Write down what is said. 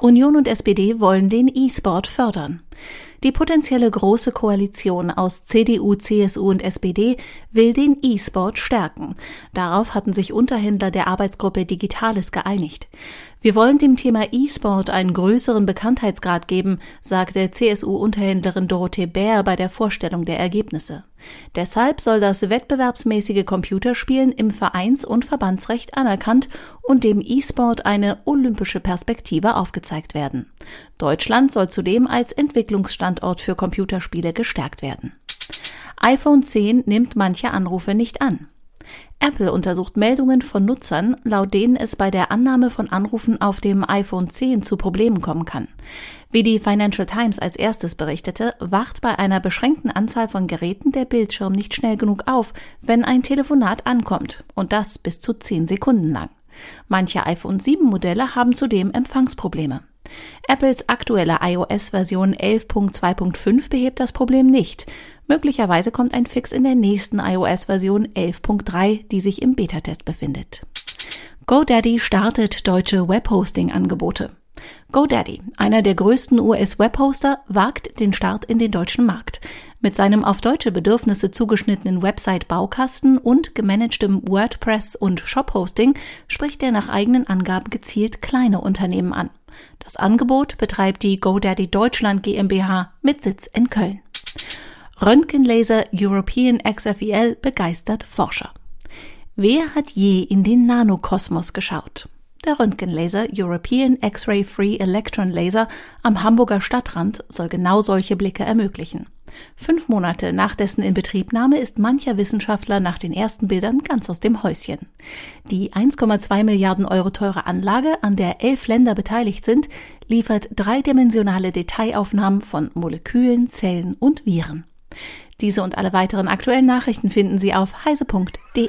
Union und SPD wollen den E-Sport fördern. Die potenzielle große Koalition aus CDU, CSU und SPD will den E-Sport stärken. Darauf hatten sich Unterhändler der Arbeitsgruppe Digitales geeinigt. Wir wollen dem Thema E-Sport einen größeren Bekanntheitsgrad geben, sagte CSU-Unterhändlerin Dorothee Bär bei der Vorstellung der Ergebnisse. Deshalb soll das wettbewerbsmäßige Computerspielen im Vereins- und Verbandsrecht anerkannt und dem E-Sport eine olympische Perspektive aufgezeigt werden. Deutschland soll zudem als Entwicklungsstandort für Computerspiele gestärkt werden. iPhone 10 nimmt manche Anrufe nicht an. Apple untersucht Meldungen von Nutzern, laut denen es bei der Annahme von Anrufen auf dem iPhone 10 zu Problemen kommen kann. Wie die Financial Times als erstes berichtete, wacht bei einer beschränkten Anzahl von Geräten der Bildschirm nicht schnell genug auf, wenn ein Telefonat ankommt, und das bis zu 10 Sekunden lang. Manche iPhone 7 Modelle haben zudem Empfangsprobleme. Apples aktuelle iOS-Version 11.2.5 behebt das Problem nicht. Möglicherweise kommt ein Fix in der nächsten iOS-Version 11.3, die sich im Beta-Test befindet. GoDaddy startet deutsche Webhosting-Angebote. GoDaddy, einer der größten US-Webhoster, wagt den Start in den deutschen Markt. Mit seinem auf deutsche Bedürfnisse zugeschnittenen Website-Baukasten und gemanagtem WordPress- und Shop-Hosting spricht er nach eigenen Angaben gezielt kleine Unternehmen an. Das Angebot betreibt die GoDaddy Deutschland GmbH mit Sitz in Köln. Röntgenlaser European XFEL begeistert Forscher. Wer hat je in den Nanokosmos geschaut? Der Röntgenlaser European X-Ray Free Electron Laser am Hamburger Stadtrand soll genau solche Blicke ermöglichen. Fünf Monate nach dessen Inbetriebnahme ist mancher Wissenschaftler nach den ersten Bildern ganz aus dem Häuschen. Die 1,2 Milliarden Euro teure Anlage, an der elf Länder beteiligt sind, liefert dreidimensionale Detailaufnahmen von Molekülen, Zellen und Viren. Diese und alle weiteren aktuellen Nachrichten finden Sie auf heise.de.